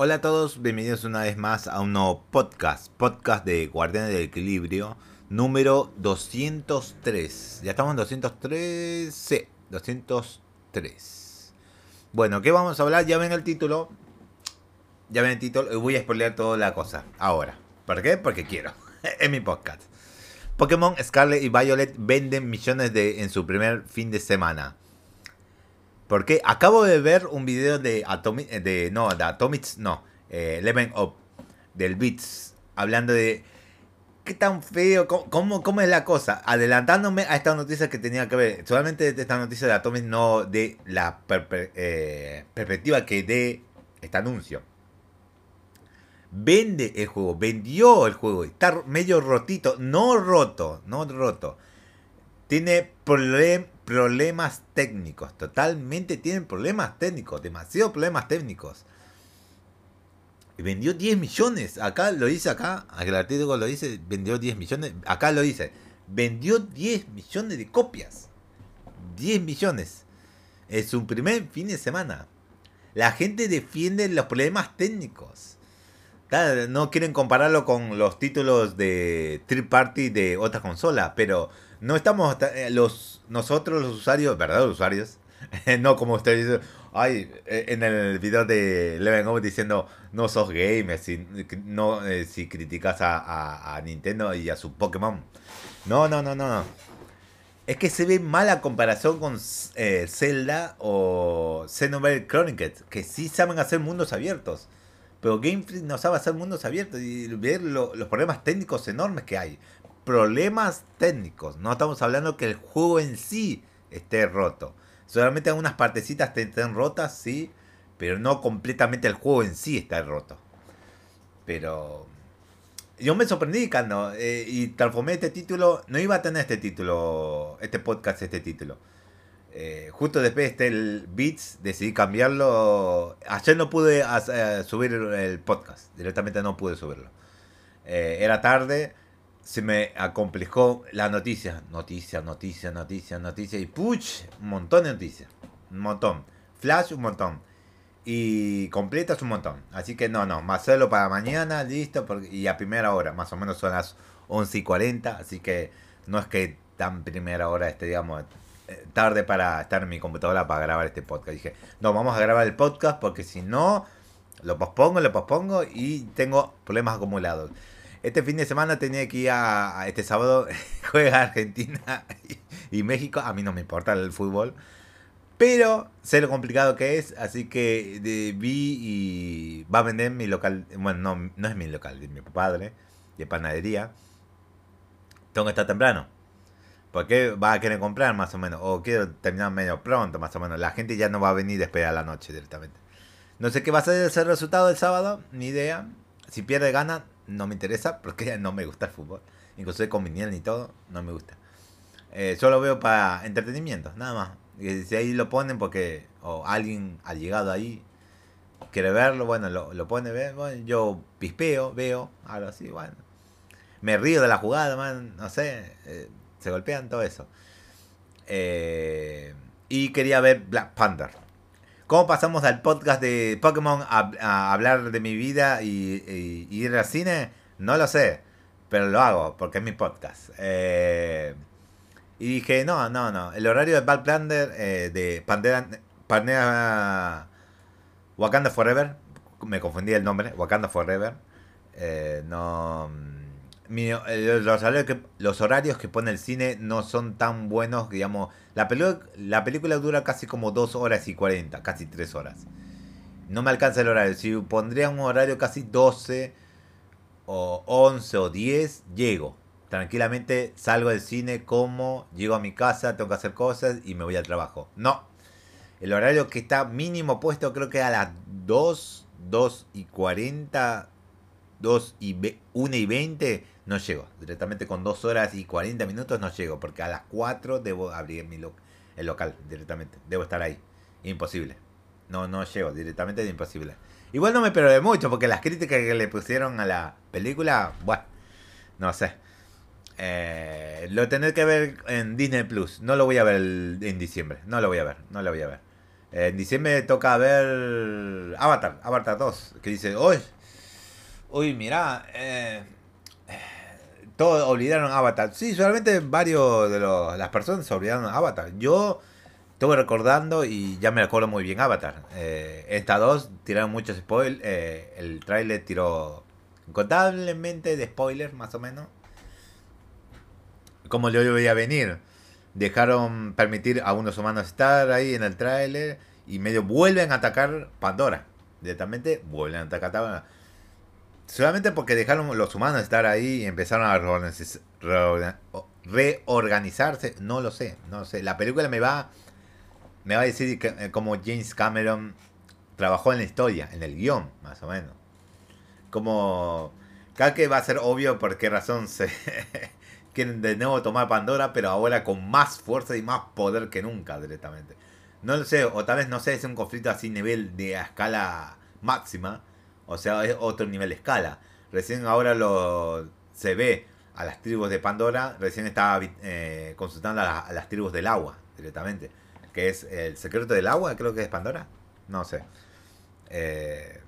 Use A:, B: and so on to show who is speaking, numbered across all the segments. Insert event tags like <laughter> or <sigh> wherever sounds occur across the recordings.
A: Hola a todos, bienvenidos una vez más a un nuevo podcast, podcast de Guardianes del Equilibrio, número 203. ¿Ya estamos en 203? Sí, 203. Bueno, ¿qué vamos a hablar? Ya ven el título. Ya ven el título. Voy a spoilear toda la cosa ahora. ¿Por qué? Porque quiero. <laughs> en mi podcast. Pokémon Scarlet y Violet venden millones de en su primer fin de semana. Porque acabo de ver un video de Atomic, de no, de Atomics, no, eh, Eleven Up, del Beats, hablando de qué tan feo, cómo, cómo, es la cosa, adelantándome a esta noticia que tenía que ver, solamente de esta noticia de Atomics, no de la eh, perspectiva que dé este anuncio. Vende el juego, vendió el juego, está medio rotito, no roto, no roto. Tiene problemas problemas técnicos. Totalmente tienen problemas técnicos. Demasiados problemas técnicos. Y vendió 10 millones. Acá lo dice acá. El artículo lo dice. Vendió 10 millones. Acá lo dice. Vendió 10 millones de copias. 10 millones. Es su primer fin de semana. La gente defiende los problemas técnicos. No quieren compararlo con los títulos de third party de otras consolas. Pero no estamos eh, los nosotros los usuarios, verdaderos usuarios, <laughs> no como ustedes dicen, ay, eh, en el video de Leven diciendo no sos gamer si no eh, si criticas a, Nintendo y a su Pokémon. No, no, no, no. Es que se ve mala comparación con Zelda o Xenoblade Chronicles, que sí saben hacer mundos abiertos. Pero Game Freak no sabe hacer mundos abiertos y ver los problemas técnicos enormes que hay problemas técnicos. No estamos hablando que el juego en sí esté roto. Solamente algunas partecitas estén rotas, sí, pero no completamente el juego en sí está roto. Pero yo me sorprendí cuando eh, y transformé este título. No iba a tener este título, este podcast, este título. Eh, justo después de este el Beats decidí cambiarlo. Ayer no pude eh, subir el podcast, directamente no pude subirlo. era tarde se me acomplejó la noticia. Noticia, noticia, noticia, noticia. Y puch, un montón de noticias. Un montón. Flash, un montón. Y completas un montón. Así que no, no. Más solo para mañana, listo. y a primera hora. Más o menos son las 11 y 40. Así que no es que tan primera hora esté, digamos, eh, tarde para estar en mi computadora para grabar este podcast. Dije, no, vamos a grabar el podcast porque si no, lo pospongo, lo pospongo y tengo problemas acumulados. Este fin de semana tenía que ir a, este sábado <laughs> juega Argentina y, México. A mí no me importa el fútbol. Pero sé lo complicado que es, así que vi y va a vender mi local. Bueno, no, no es mi local, es mi padre, de panadería. Tengo que estar temprano. Porque va a querer comprar más o menos. O quiero terminar medio pronto, más o menos. La gente ya no va a venir a la noche directamente. No sé qué va a ser el resultado del sábado, ni idea. Si pierde, gana no me interesa porque no me gusta el fútbol. Incluso con Viniel ni todo, no me gusta. Eh, solo veo para entretenimiento, nada más. Y si ahí lo ponen porque o alguien ha llegado ahí, quiere verlo, bueno, lo, lo pone, ver, bueno, yo pispeo, veo, algo así, bueno. Me río de la jugada, man, no sé, eh, se golpean todo eso. Eh, y quería ver Black Panther. ¿Cómo pasamos al podcast de Pokémon a, hablar de mi vida y, ir al cine? No lo sé, pero lo hago porque es mi podcast. Eh, y dije, no, no, no. El horario de Black Panther, eh, de Pantera, Pantera Wakanda Forever, me confundí el nombre, Wakanda Forever. Eh, no los, horarios que, los horarios que pone el cine no son tan buenos, digamos. La, la película dura casi como 2 horas y 40, casi 3 horas. No me alcanza el horario. Si pondría un horario casi 12 o 11 o 10, llego. Tranquilamente salgo del cine, como, llego a mi casa, tengo que hacer cosas y me voy al trabajo. No. El horario que está mínimo puesto creo que a las 2, 2 y 40, 2 y 1 y 20 no llego. Directamente con 2 horas y 40 minutos no llego, porque a las 4 debo abrir mi el local directamente. Debo estar ahí. Imposible. No, no llego, directamente es imposible. Igual no me perdí mucho, porque las críticas que le pusieron a la película, bueno, no sé. Eh, lo tendré que ver en Disney Plus. No lo voy a ver en diciembre. No lo voy a ver, no lo voy a ver. En diciembre toca ver Avatar, Avatar 2, que dice, uy, uy, mira, eh, todos olvidaron Avatar. Sí, solamente varios de los, las personas olvidaron Avatar. Yo estuve recordando y ya me acuerdo muy bien Avatar. Eh, esta dos tiraron muchos spoilers, eh, el trailer tiró incontablemente de spoilers, más o menos. Como yo veía venir dejaron permitir a unos humanos estar ahí en el tráiler y medio vuelven a atacar Pandora. Directamente vuelven a atacar Pandora. Solamente porque dejaron los humanos estar ahí y empezaron a reorganizarse. No lo sé, no sé. La película me va, me va a decir que, eh, como James Cameron trabajó en la historia, en el guion, más o menos. Como, cada que va a ser obvio por qué razón se <laughs> quieren de nuevo tomar Pandora, pero ahora con más fuerza y más poder que nunca directamente. No lo sé, o tal vez no sé, es un conflicto así nivel de escala máxima, o sea, es otro nivel de escala. Recién ahora lo se ve a las tribus de Pandora, recién estaba eh, consultando a, las tribus del agua directamente, que es el secreto del agua, creo que es Pandora, no sé. Eh,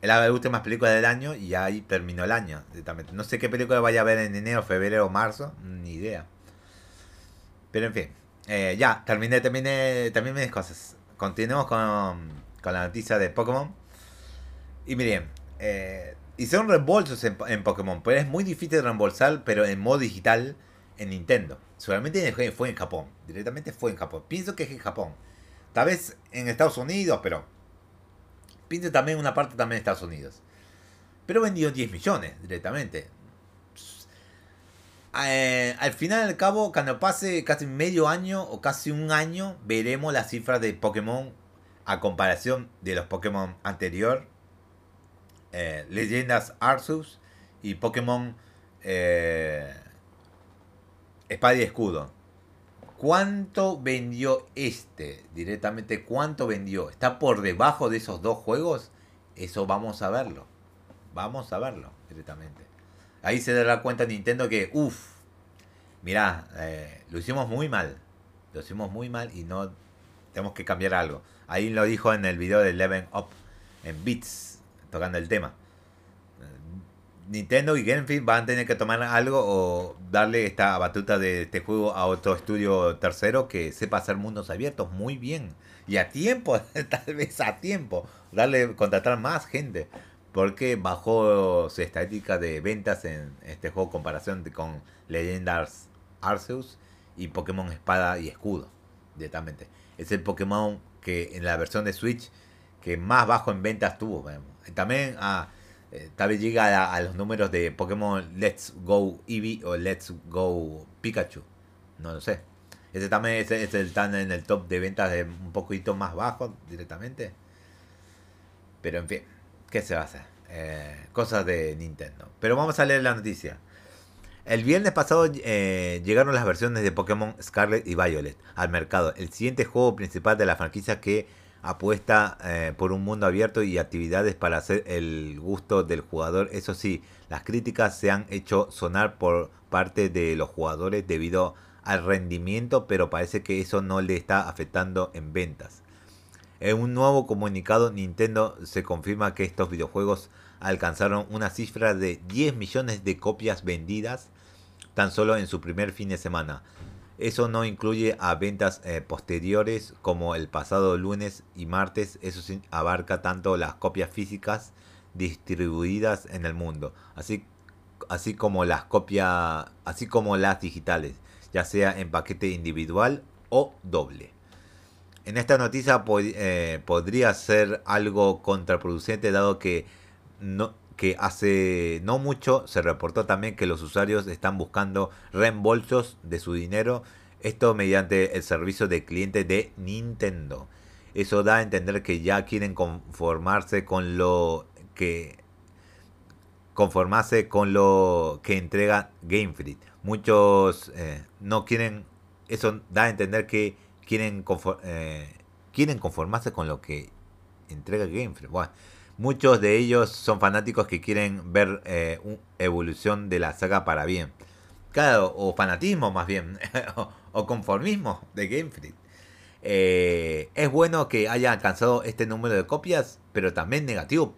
A: es la última película del año y ahí terminó el año. No sé qué película vaya a ver en enero, febrero marzo, ni idea. Pero en fin, eh, ya, terminé, terminé, terminé mis cosas. Continuemos con, con la noticia de Pokémon. Y miren, eh, hicieron reembolsos en, en, Pokémon, pero es muy difícil reembolsar, pero en modo digital en Nintendo. Seguramente fue en Japón, directamente fue en Japón. Pienso que es en Japón. Tal vez en Estados Unidos, pero Pinte también una parte también de Estados Unidos. Pero vendió 10 millones directamente. Eh, al final al cabo, cuando pase casi medio año o casi un año, veremos las cifras de Pokémon a comparación de los Pokémon anterior. Eh, Leyendas Arceus y Pokémon eh, Espada y Escudo. ¿Cuánto vendió este? Directamente, ¿cuánto vendió? ¿Está por debajo de esos dos juegos? Eso vamos a verlo. Vamos a verlo directamente. Ahí se dará cuenta Nintendo que, uff, mirá, eh, lo hicimos muy mal. Lo hicimos muy mal y no tenemos que cambiar algo. Ahí lo dijo en el video de Eleven Up en Beats, tocando el tema. Nintendo y Game van a tener que tomar algo o darle esta batuta de este juego a otro estudio tercero que sepa hacer mundos abiertos muy bien. Y a tiempo, <laughs> tal vez a tiempo. Darle, contratar más gente. Porque bajó su estadística de ventas en este juego en comparación con Legendars Arceus y Pokémon Espada y Escudo. Directamente. Es el Pokémon que en la versión de Switch que más bajo en ventas tuvo. También a ah, eh, tal vez llega a, los números de Pokémon Let's Go Eevee o Let's Go Pikachu. No lo sé. Ese también es, es el tan en el top de ventas de un poquito más bajo directamente. Pero en fin, ¿qué se va a hacer? Eh, cosas de Nintendo. Pero vamos a leer la noticia. El viernes pasado eh, llegaron las versiones de Pokémon Scarlet y Violet al mercado. El siguiente juego principal de la franquicia que apuesta eh, por un mundo abierto y actividades para hacer el gusto del jugador. Eso sí, las críticas se han hecho sonar por parte de los jugadores debido al rendimiento, pero parece que eso no le está afectando en ventas. En un nuevo comunicado, Nintendo se confirma que estos videojuegos alcanzaron una cifra de 10 millones de copias vendidas tan solo en su primer fin de semana. Eso no incluye a ventas eh, posteriores como el pasado lunes y martes. Eso abarca tanto las copias físicas distribuidas en el mundo, así, así como las copias, así como las digitales, ya sea en paquete individual o doble. En esta noticia eh, podría ser algo contraproducente dado que no, que hace no mucho se reportó también que los usuarios están buscando reembolsos de su dinero, esto mediante el servicio de cliente de Nintendo. Eso da a entender que ya quieren conformarse con lo que conformarse con lo que entrega Game Freak. Muchos eh, no quieren, eso da a entender que quieren, eh, quieren conformarse con lo que entrega Game Freak. Bueno, Muchos de ellos son fanáticos que quieren ver eh, evolución de la saga para bien. Claro, o fanatismo más bien, <laughs> o, conformismo de Game Freak. Eh, es bueno que haya alcanzado este número de copias, pero también negativo,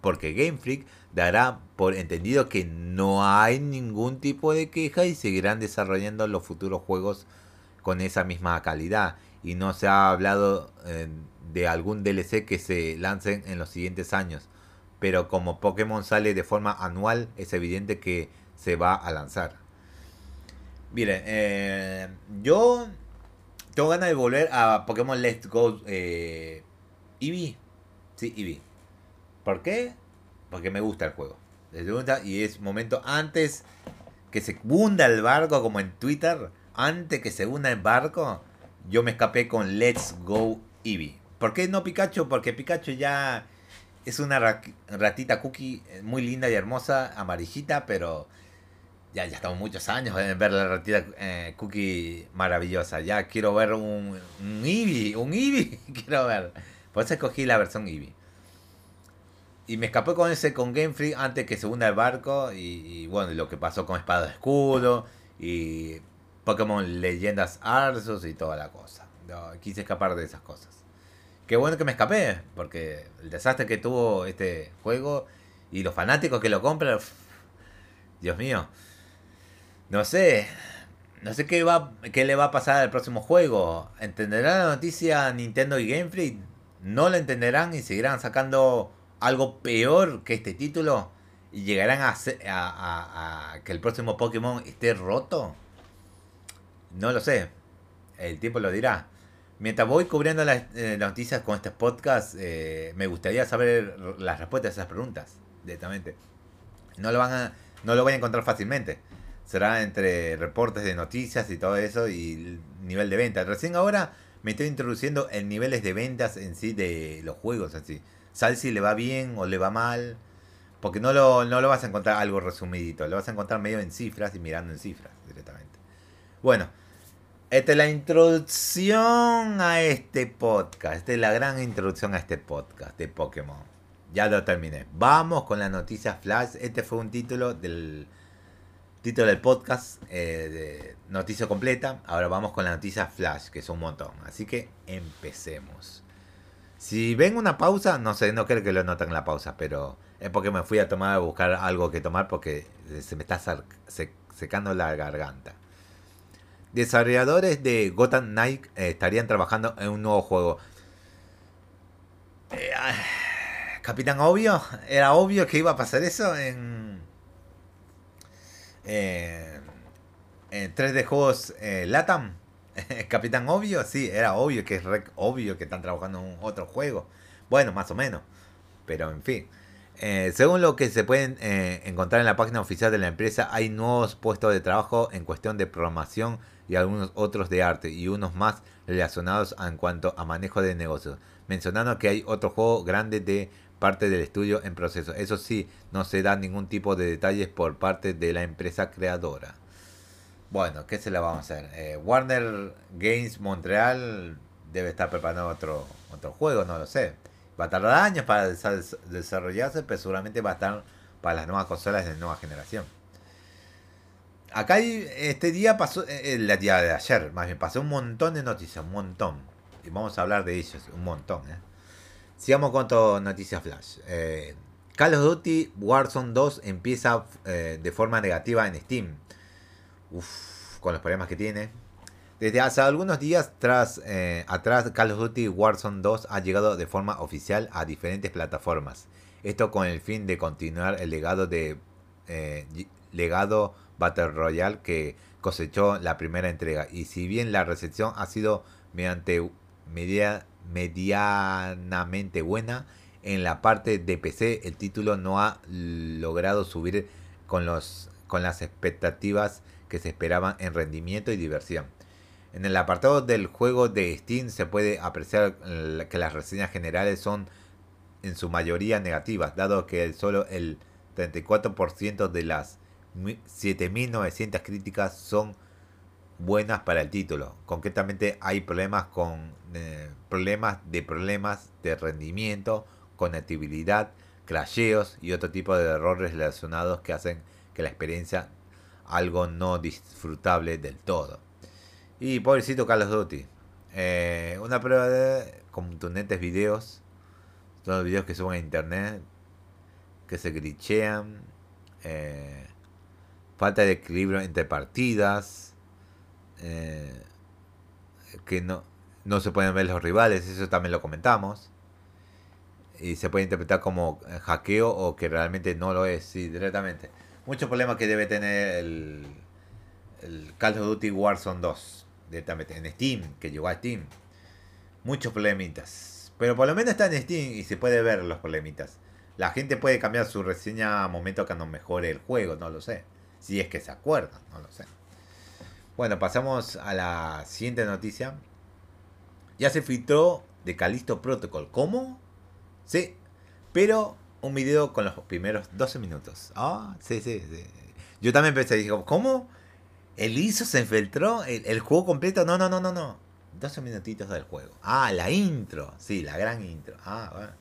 A: porque Game Freak dará por entendido que no hay ningún tipo de queja y seguirán desarrollando los futuros juegos con esa misma calidad. Y no se ha hablado eh, de algún DLC que se lancen en los siguientes años. Pero como Pokémon sale de forma anual, es evidente que se va a lanzar. Miren, eh, yo tengo ganas de volver a Pokémon Let's Go eh, Eevee. Sí, Eevee. ¿Por qué? Porque me gusta el juego. Y es momento antes que se hunda el barco, como en Twitter. Antes que se hunda el barco, yo me escapé con Let's Go Eevee. ¿Por qué no Pikachu? Porque Pikachu ya es una ratita cookie eh, muy linda y hermosa, amarillita, pero ya, ya estamos muchos años en ver la ratita eh, cookie maravillosa. Ya quiero ver un, un Eevee, un Eevee, <laughs> quiero ver. Por eso escogí la versión Eevee. Y me escapé con ese con Game Freak antes que se hunda el barco. Y, bueno, lo que pasó con Espada de Escudo. Y Pokémon Leyendas Arceus y toda la cosa. quise escapar de esas cosas. Qué bueno que me escapé. Porque el desastre que tuvo este juego. Y los fanáticos que lo compran. Dios mío. No sé. No sé qué, va, qué le va a pasar al próximo juego. ¿Entenderán la noticia Nintendo y Game Freak? ¿No la entenderán y seguirán sacando algo peor que este título? ¿Y llegarán a, a, que el próximo Pokémon esté roto? No lo sé. El tiempo lo dirá. Mientras voy cubriendo las, eh, noticias con este podcast, eh, me gustaría saber las respuestas a esas preguntas directamente. No lo van a, no lo voy a encontrar fácilmente será entre reportes de noticias y todo eso y nivel de venta. Recién ahora me estoy introduciendo en niveles de ventas en sí de los juegos así. Sal si le va bien o le va mal. Porque no lo, no lo vas a encontrar algo resumidito. Lo vas a encontrar medio en cifras y mirando en cifras directamente. Bueno, esta es la introducción a este podcast. Esta es la gran introducción a este podcast de Pokémon. Ya lo terminé. Vamos con la noticia flash. Este fue un título del Título del podcast, eh, noticia completa. Ahora vamos con la noticia flash, que es un montón. Así que empecemos. Si ven una pausa, no sé, no creo que lo noten la pausa, pero es porque me fui a tomar a buscar algo que tomar porque se me está secando la garganta. Desarrolladores de Gotham Knight eh, estarían trabajando en un nuevo juego. Eh, ah, Capitán Obvio, era obvio que iba a pasar eso en en 3D Juegos eh, Latam, <laughs> Capitán Obvio, sí, era obvio que es obvio que están trabajando en otro juego. Bueno, más o menos, pero en fin. Eh, según lo que se pueden eh, encontrar en la página oficial de la empresa, hay nuevos puestos de trabajo en cuestión de programación y algunos otros de arte y unos más relacionados en cuanto a manejo de negocios, mencionando que hay otro juego grande de parte del estudio en proceso. Eso sí, no se da ningún tipo de detalles por parte de la empresa creadora. Bueno, ¿qué se le vamos a hacer? Eh, Warner Games Montreal debe estar preparando otro, otro juego, no lo sé. Va a tardar años para desarrollarse, pero seguramente va a estar para las nuevas consolas de nueva generación. Acá este día pasó, eh, el día de ayer, más bien, pasó un montón de noticias, un montón. Y vamos a hablar de ellos, un montón, ¿eh? Sigamos con noticias flash. Eh, Call of Duty Warzone 2 empieza eh, de forma negativa en Steam. Uf, con los problemas que tiene. Desde hace algunos días tras, eh, atrás, Call of Duty Warzone 2 ha llegado de forma oficial a diferentes plataformas. Esto con el fin de continuar el legado de legado Battle Royale que cosechó la primera entrega. Y si bien la recepción ha sido mediante media medianamente buena. En la parte de PC el título no ha logrado subir con las expectativas que se esperaban en rendimiento y diversión. En el apartado del juego de Steam se puede apreciar que las reseñas generales son en su mayoría negativas, dado que solo el 34% de las 7.900 críticas son buenas para el título. Concretamente hay problemas con eh, problemas de problemas de rendimiento, conectividad, crasheos y otro tipo de errores relacionados que hacen que la experiencia algo no disfrutable del todo. Y pobrecito Carlos Duty. Eh, una prueba de contundentes videos. Todos los videos que suben a internet. Que se glitchean. Eh, falta de equilibrio entre partidas. Eh, que no, no se pueden ver los rivales. Eso también lo comentamos. Y se puede interpretar como hackeo o que realmente no lo es. Sí, directamente. Muchos problemas que debe tener el, el Call of Duty Warzone 2 directamente en Steam, que llegó a Steam. Muchos problemitas. Pero por lo menos está en Steam y se puede ver los problemitas. La gente puede cambiar su reseña a momento que no mejore el juego, no lo sé. Si es que se acuerdan, no lo sé. Bueno, pasamos a la siguiente noticia. Ya se filtró de Calisto Protocol. ¿Cómo? Sí, pero un video con los primeros 12 minutos. Ah, sí, sí, sí. Yo también pensé, digo, ¿cómo? ¿El ISO se infiltró? ¿El, juego completo? No, no, no, no, no. 12 minutitos del juego. Ah, la intro. Sí, la gran intro. Ah, bueno.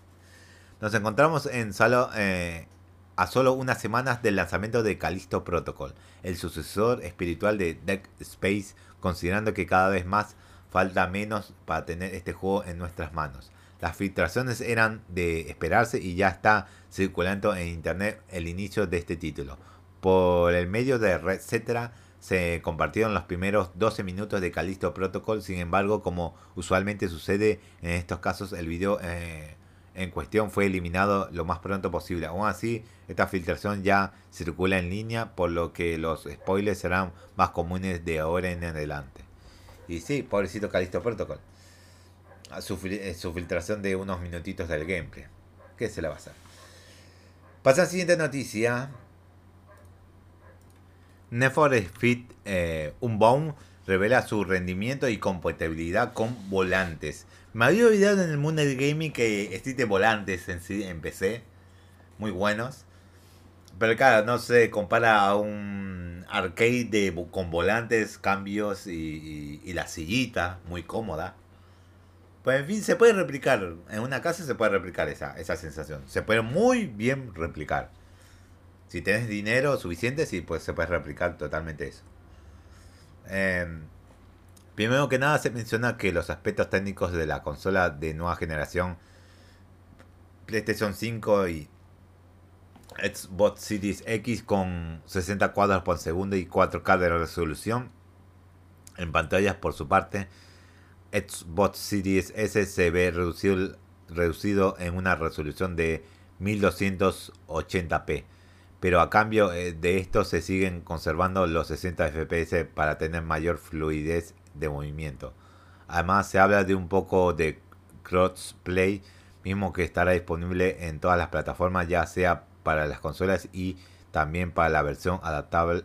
A: Nos encontramos en solo, eh, a solo unas semanas del lanzamiento de Callisto Protocol, el sucesor espiritual de Deck Space, considerando que cada vez más falta menos para tener este juego en nuestras manos. Las filtraciones eran de esperarse y ya está circulando en internet el inicio de este título. Por el medio de etcétera se compartieron los primeros 12 minutos de Callisto Protocol, sin embargo, como usualmente sucede en estos casos, el video eh, en cuestión fue eliminado lo más pronto posible. Aún así, esta filtración ya circula en línea, por lo que los spoilers serán más comunes de ahora en adelante. Y sí, pobrecito Callisto Protocol. Su, eh, su filtración de unos minutitos del gameplay. ¿Qué se la va a hacer? Pasa a la siguiente noticia. Need for Speed eh, Unbound revela su rendimiento y compatibilidad con volantes. Me había olvidado en el mundo del gaming que existen volantes en, en PC. Muy buenos. Pero claro, no se compara a un arcade de, con volantes, cambios y, y, la sillita, muy cómoda. Pues en fin, se puede replicar. En una casa se puede replicar esa, esa sensación. Se puede muy bien replicar. Si tenés dinero suficiente, sí, pues se puede replicar totalmente eso. Em, primero que nada se menciona que los aspectos técnicos de la consola de nueva generación PlayStation 5 y Xbox Series X con 60 cuadros por segundo y 4K de resolución en pantallas por su parte Xbox Series S se ve reducido, reducido en una resolución de 1280p pero a cambio eh, de esto se siguen conservando los 60 FPS para tener mayor fluidez de movimiento. Además se habla de un poco de crossplay, mismo que estará disponible en todas las plataformas, ya sea para las consolas y también para la versión adaptable,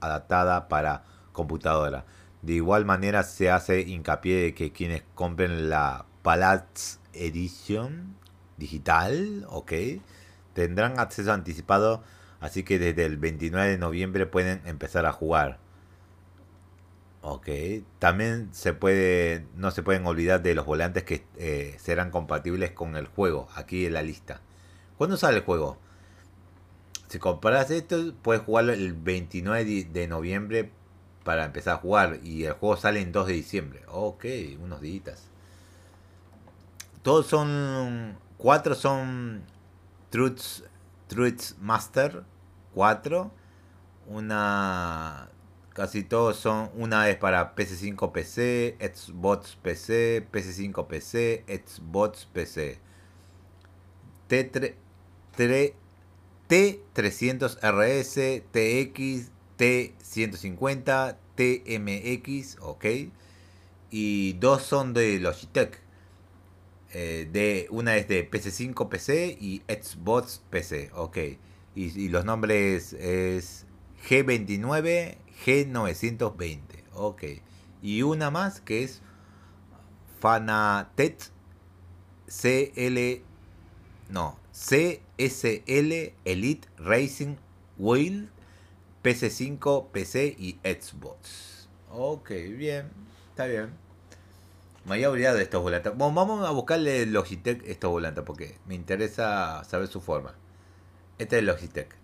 A: adaptada para computadora. De igual manera se hace hincapié de que quienes compren la Palace Edition digital, ok, tendrán acceso anticipado Así que desde el 29 de noviembre pueden empezar a jugar. Ok. También se puede, no se pueden olvidar de los volantes que eh, serán compatibles con el juego. Aquí en la lista. ¿Cuándo sale el juego? Si compras esto, puedes jugarlo el 29 de noviembre para empezar a jugar. Y el juego sale en 2 de diciembre. Ok, unos días. Todos son. Cuatro son Truths Truth Master 4. Una. Casi todos son. Una es para PC5 PC, Xbox PC, PC5 PC, Xbox PC. T3, T300RS, TX, T150, TMX, ok. Y dos son de Logitech. Eh, de, una es de PC5 PC y Xbox PC, ok. Y, los nombres es G29, G920, ok. Y una más que es Fanatet CL, no, CSL Elite Racing Wheel, PC5, PC y Xbox. Ok, bien, está bien. Me había olvidado de estos volantes. Bueno, vamos a buscarle Logitech estos volantes porque me interesa saber su forma. Este es Logitech.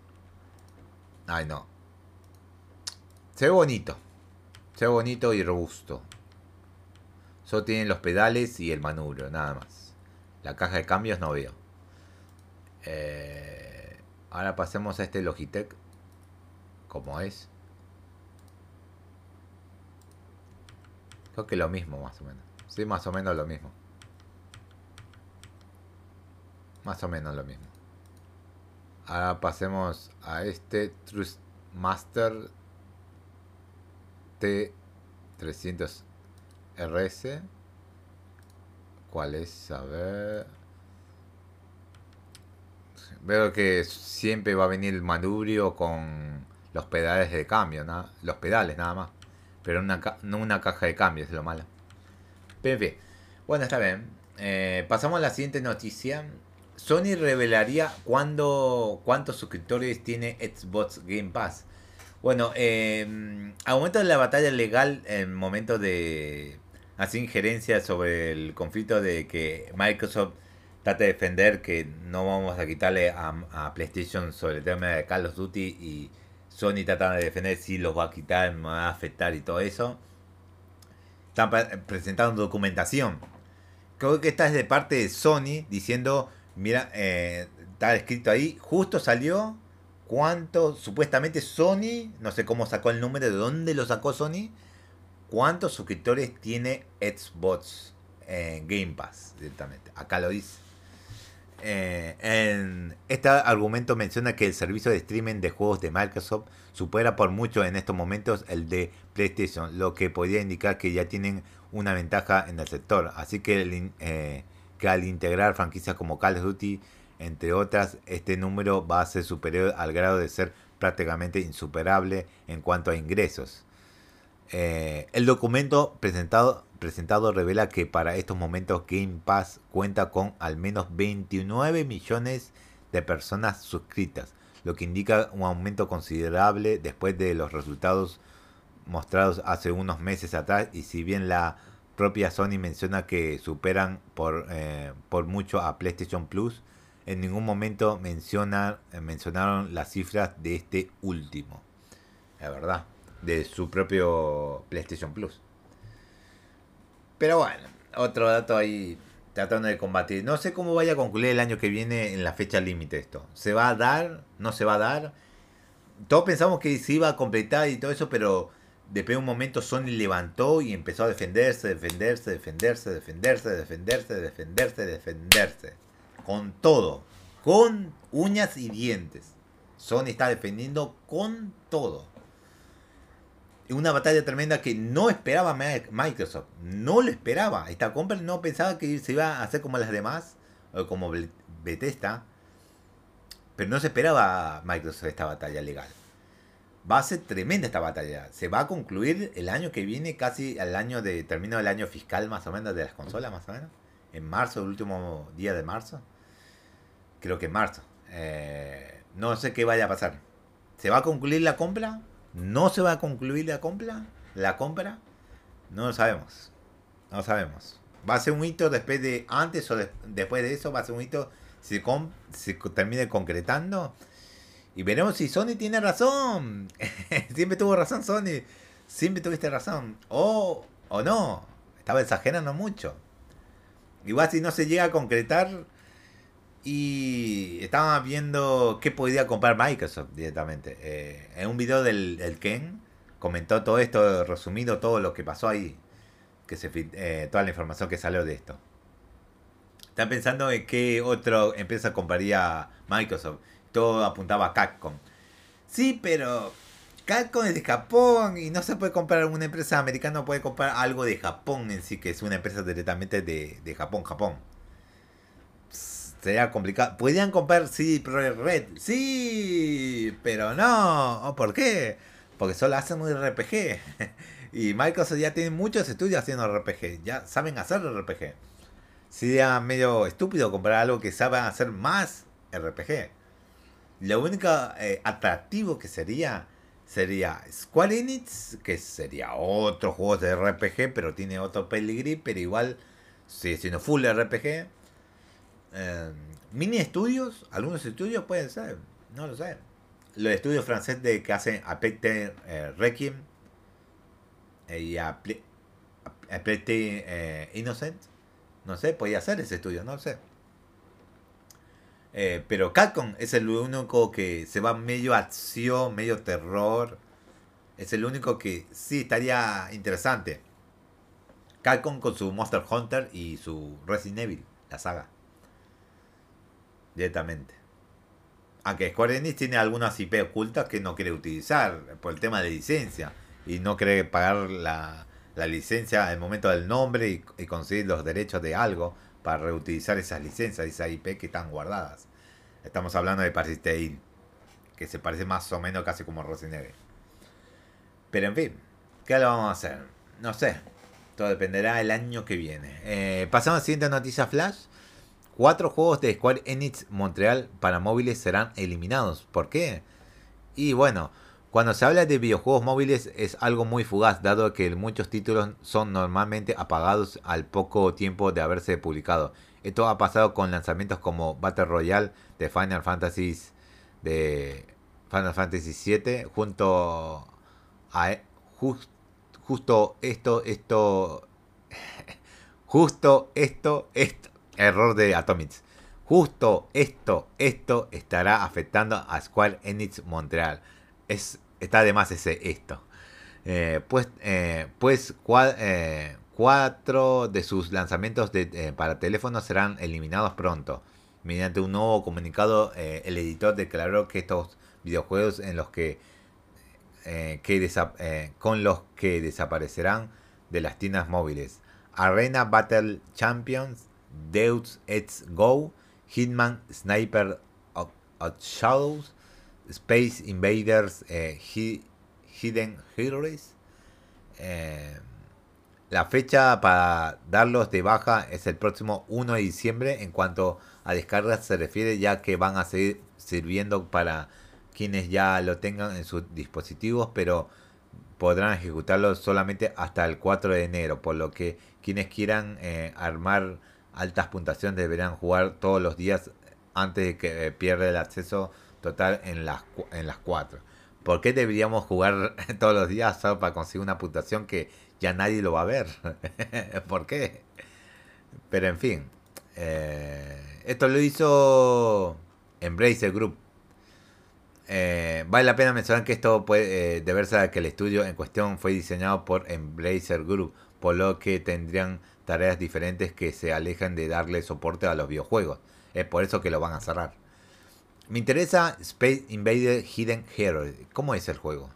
A: Ay, no. Se ve bonito. Se ve bonito y robusto. Solo tienen los pedales y el manubrio, nada más. La caja de cambios no veo. Eh, ahora pasemos a este Logitech. Como es. Creo que lo mismo, más o menos. Sí, más o menos lo mismo. Más o menos lo mismo. Ahora pasemos a este Trust Master T300 RS. ¿Cuál es? A ver. Veo que siempre va a venir el manubrio con los pedales de cambio, ¿no? los pedales nada más. Pero no una caja de cambio, es lo malo. Bueno, está bien. Eh, pasamos a la siguiente noticia. Sony revelaría cuándo, cuántos suscriptores tiene Xbox Game Pass. Bueno, eh, al momento de la batalla legal, en momento de hacer injerencia sobre el conflicto de que Microsoft trata de defender que no vamos a quitarle a, PlayStation sobre el tema de Call of Duty y Sony trata de defender si los va a quitar, me va a afectar y todo eso. Están presentando documentación. Creo que esta es de parte de Sony diciendo Mira, eh, está escrito ahí, justo salió cuánto, supuestamente Sony, no sé cómo sacó el número, de dónde lo sacó Sony, cuántos suscriptores tiene Xbox Game Pass directamente. Acá lo dice. Eh, en este argumento menciona que el servicio de streaming de juegos de Microsoft supera por mucho en estos momentos el de PlayStation, lo que podría indicar que ya tienen una ventaja en el sector. Así que eh, que al integrar franquicias como Call of Duty, entre otras, este número va a ser superior al grado de ser prácticamente insuperable en cuanto a ingresos. Eh, el documento presentado, revela que para estos momentos Game Pass cuenta con al menos 29 millones de personas suscritas, lo que indica un aumento considerable después de los resultados mostrados hace unos meses atrás y si bien la propia Sony menciona que superan por, eh, por mucho a PlayStation Plus. En ningún momento menciona, eh, mencionaron las cifras de este último. La verdad, de su propio PlayStation Plus. Pero bueno, otro dato ahí tratando de combatir. No sé cómo vaya a concluir el año que viene en la fecha límite esto. ¿Se va a dar? ¿No se va a dar? Todos pensamos que se iba a completar y todo eso, pero de un momento Sony levantó y empezó a defenderse, defenderse, defenderse, defenderse, defenderse, defenderse, defenderse. Con todo. Con uñas y dientes. Sony está defendiendo con todo. Una batalla tremenda que no esperaba Microsoft. No lo esperaba. Esta compra no pensaba que se iba a hacer como las demás. O como Bethesda. Pero no se esperaba Microsoft esta batalla legal va a ser tremenda esta batalla. Se va a concluir el año que viene, casi al año de término del año fiscal más o menos de las consolas, más o menos. En marzo, el último día de marzo. Creo que en marzo. Eh, no sé qué vaya a pasar. ¿Se va a concluir la compra? ¿No se va a concluir la compra? ¿La compra? No lo sabemos. No lo sabemos. Va a ser un hito después de, antes o después de eso, va a ser un hito si se termine concretando y veremos si Sony tiene razón. <laughs> Siempre tuvo razón Sony. Siempre tuviste razón. O, o no. Estaba exagerando mucho. Igual si no se llega a concretar. Y estaba viendo qué podía comprar Microsoft directamente. Eh, en un video del, Ken comentó todo esto, resumido todo lo que pasó ahí. Que se, eh, toda la información que salió de esto. Están pensando en qué otra empresa compraría Microsoft todo apuntaba a Capcom. Sí, pero Capcom es de Japón y no se puede comprar una empresa americana, puede comprar algo de Japón en sí, que es una empresa directamente de, Japón, Japón. Sería complicado. Podrían comprar sí, Red, sí, pero no. ¿Por qué? Porque solo hacen un RPG. <laughs> y Microsoft ya tiene muchos estudios haciendo RPG. Ya saben hacer RPG. Sería medio estúpido comprar algo que saben hacer más RPG. Lo único eh, atractivo que sería sería Square Enix, que sería otro juego de RPG, pero tiene otro peligrí, pero igual sigue siendo full RPG. Em, mini estudios, algunos estudios pueden ser, no lo sé. Los estudios franceses de que hacen Apex eh, Requiem eh, y Pretty eh, Innocent. No sé, podía ser ese estudio, no sé. Eh, pero Capcom es el único que se va medio acción, medio terror. Es el único que sí estaría interesante. Capcom con su Monster Hunter y su Resident Evil, la saga. Directamente. Aunque Square tiene algunas IP ocultas que no quiere utilizar por el tema de licencia. Y no quiere pagar la, la licencia el momento del nombre y, conseguir los derechos de algo para reutilizar esas licencias, esas IP que están guardadas. Estamos hablando de Paris que se parece más o menos casi como Evil. Pero en fin, ¿qué lo vamos a hacer? No sé, todo dependerá el año que viene. Eh, pasamos a la siguiente noticia flash. Cuatro juegos de Square Enix Montreal para móviles serán eliminados. ¿Por qué? Y bueno, cuando se habla de videojuegos móviles es algo muy fugaz, dado que muchos títulos son normalmente apagados al poco tiempo de haberse publicado. Esto ha pasado con lanzamientos como Battle Royale de Final Fantasy de Final Fantasy VII junto a e, justo esto esto <laughs> justo esto esto error de Atomics. Justo esto esto estará afectando a Square Enix Montreal. Es está además ese esto. Eh, pues eh, pues eh, cuatro de sus lanzamientos de, para teléfonos serán eliminados pronto. Mediante un nuevo comunicado, el editor declaró que estos videojuegos en los que, que con los que desaparecerán de las tiendas móviles. Arena Battle Champions, Deus Ex Go, Hitman Sniper of Shadows, Space Invaders eh, Hidden Heroes. Eh, la fecha para darlos de baja es el próximo 1 de diciembre en cuanto a descargas se refiere ya que van a seguir sirviendo para quienes ya lo tengan en sus dispositivos pero podrán ejecutarlo solamente hasta el 4 de enero por lo que quienes quieran eh, armar altas puntuaciones deberán jugar todos los días antes de que pierda el acceso total en las, en las cuatro. ¿Por qué deberíamos jugar <laughs> todos los días solo para conseguir una puntuación que ya nadie lo va a ver? <laughs> ¿Por qué? Pero en fin, eh, esto lo hizo Embracer Group. Eh, vale la pena mencionar que esto puede eh, deberse a que el estudio en cuestión fue diseñado por Embracer Group, por lo que tendrían tareas diferentes que se alejan de darle soporte a los videojuegos. Es por eso que lo van a cerrar. Me interesa Space Invader Hidden Hero. ¿Cómo es el juego?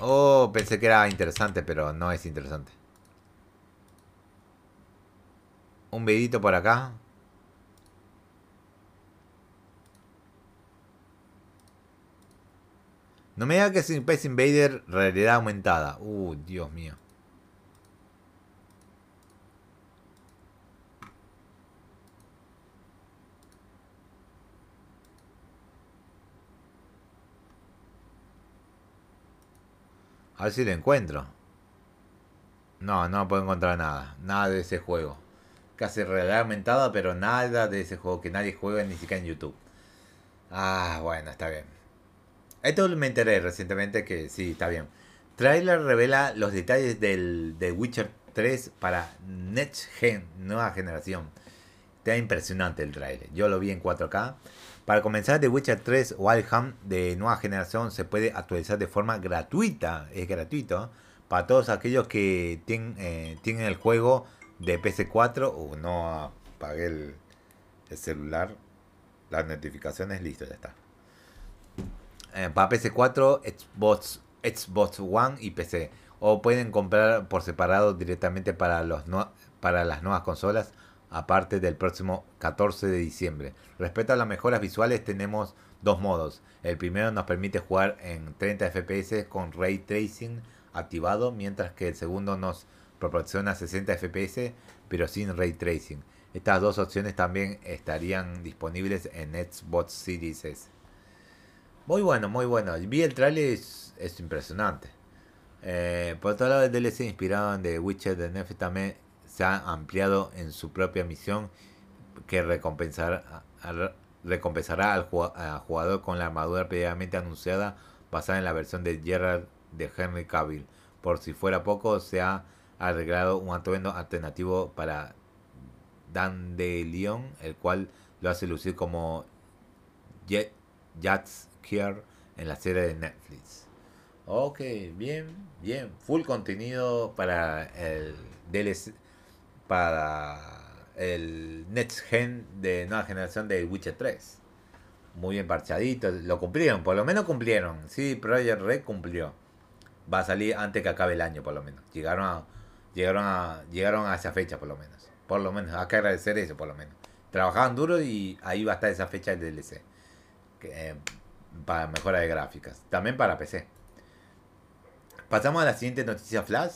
A: Oh, pensé que era interesante, pero no es interesante. Un vidito por acá. No me diga que es Space Invader realidad aumentada. Uh, Dios mío. A ver si lo encuentro. No, no puedo encontrar nada. Nada de ese juego. Casi realidad aumentada, pero nada de ese juego que nadie juega ni siquiera en YouTube. Ah, bueno, está bien. Esto me enteré recientemente que sí, está bien. Trailer revela los detalles del The Witcher 3 para Next Gen, nueva generación. Está impresionante el trailer. Yo lo vi en 4K. Para comenzar, The Witcher 3 Wild Hunt de nueva generación se puede actualizar de forma gratuita. Es gratuito. Para todos aquellos que tienen, eh, tienen el juego de PC4 o no apagué el, celular. Las notificaciones, listo, ya está. Eh, para PC4, Xbox, Xbox One y PC. O pueden comprar por separado directamente para las nuevas consolas aparte del próximo 14 de diciembre. Respecto a las mejoras visuales tenemos dos modos. El primero nos permite jugar en 30 FPS con ray tracing activado, mientras que el segundo nos proporciona 60 FPS pero sin ray tracing. Estas dos opciones también estarían disponibles en Xbox Series S. Muy bueno, muy bueno. Vi el trailer, es, es impresionante. Eh, por otro lado, el DLC inspirado en The Witcher de Netflix también se ha ampliado en su propia misión que recompensará, recompensará al jugador con la armadura previamente anunciada basada en la versión de Gerard de Henry Cavill. Por si fuera poco, se ha arreglado un atuendo alternativo para Dandelion, el cual lo hace lucir como Jats Kier en la serie de Netflix. Ok, bien, bien. Full contenido para el DLC, para el Next Gen de nueva generación de Witcher 3. Muy bien parchadito, lo cumplieron, por lo menos cumplieron. Sí, Project Red cumplió. Va a salir antes que acabe el año, por lo menos. Llegaron a, llegaron a, llegaron a esa fecha, por lo menos. Por lo menos, hay que agradecer eso, por lo menos. Trabajaban duro y ahí va a estar esa fecha del DLC. Eh, para mejora de gráficas. También para PC. Pasamos a la siguiente noticia flash.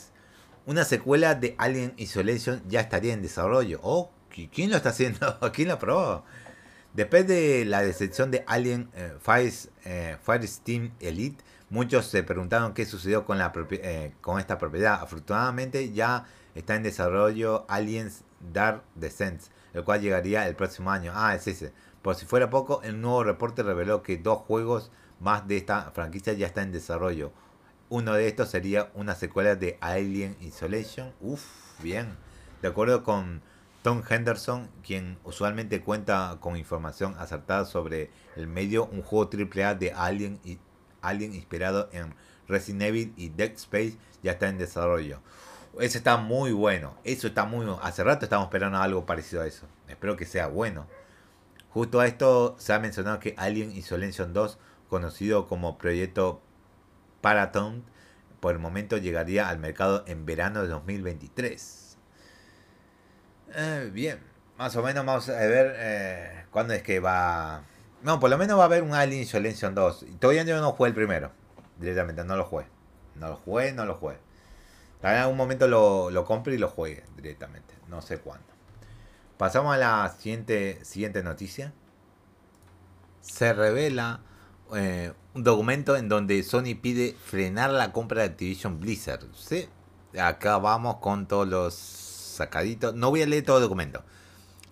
A: Una secuela de Alien Isolation ya estaría en desarrollo. Oh, ¿quién lo está haciendo? <laughs> ¿Quién lo aprobó? Después de la decepción de Alien eh, Fire, eh, Steam Elite, muchos se preguntaron qué sucedió con, la eh, con esta propiedad. Afortunadamente ya está en desarrollo Aliens Dark Descent, el cual llegaría el próximo año. Ah, es ese. Por si fuera poco, el nuevo reporte reveló que dos juegos más de esta franquicia ya están en desarrollo. Uno de estos sería una secuela de Alien Isolation. Uf, bien. De acuerdo con Tom Henderson, quien usualmente cuenta con información acertada sobre el medio, un juego AAA de Alien, Alien inspirado en Resident Evil y Dead Space ya está en desarrollo. Eso está muy bueno. Eso está muy Hace rato estamos esperando algo parecido a eso. Espero que sea bueno. Justo a esto se ha mencionado que Alien Isolation 2, conocido como proyecto Paraton por el momento llegaría al mercado en verano de 2023. Eh, bien, más o menos vamos a ver eh, cuándo es que va... No, por lo menos va a haber un Alien Isolation 2. Todavía yo no jugué el primero. Directamente, no lo jugué. No lo jugué, no lo jugué. En algún momento lo, lo compre y lo juegue directamente. No sé cuándo. Pasamos a la siguiente, siguiente noticia. Se revela eh, un documento en donde Sony pide frenar la compra de Activision Blizzard. ¿sí? Acá vamos con todos los sacaditos. No voy a leer todo el documento.